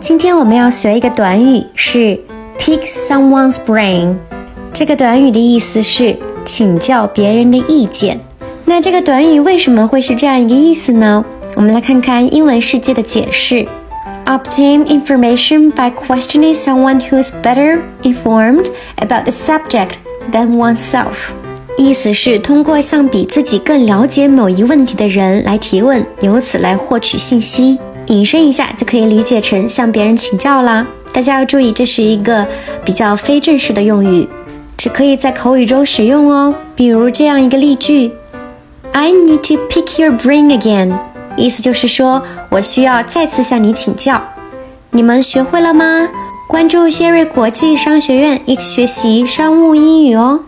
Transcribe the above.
今天我们要学一个短语，是 pick someone's brain。这个短语的意思是请教别人的意见。那这个短语为什么会是这样一个意思呢？我们来看看英文世界的解释：obtain information by questioning someone who is better informed about the subject than oneself。意思是通过向比自己更了解某一问题的人来提问，由此来获取信息。引申一下，就可以理解成向别人请教啦。大家要注意，这是一个比较非正式的用语，只可以在口语中使用哦。比如这样一个例句：I need to pick your brain again。意思就是说我需要再次向你请教。你们学会了吗？关注谢瑞国际商学院，一起学习商务英语哦。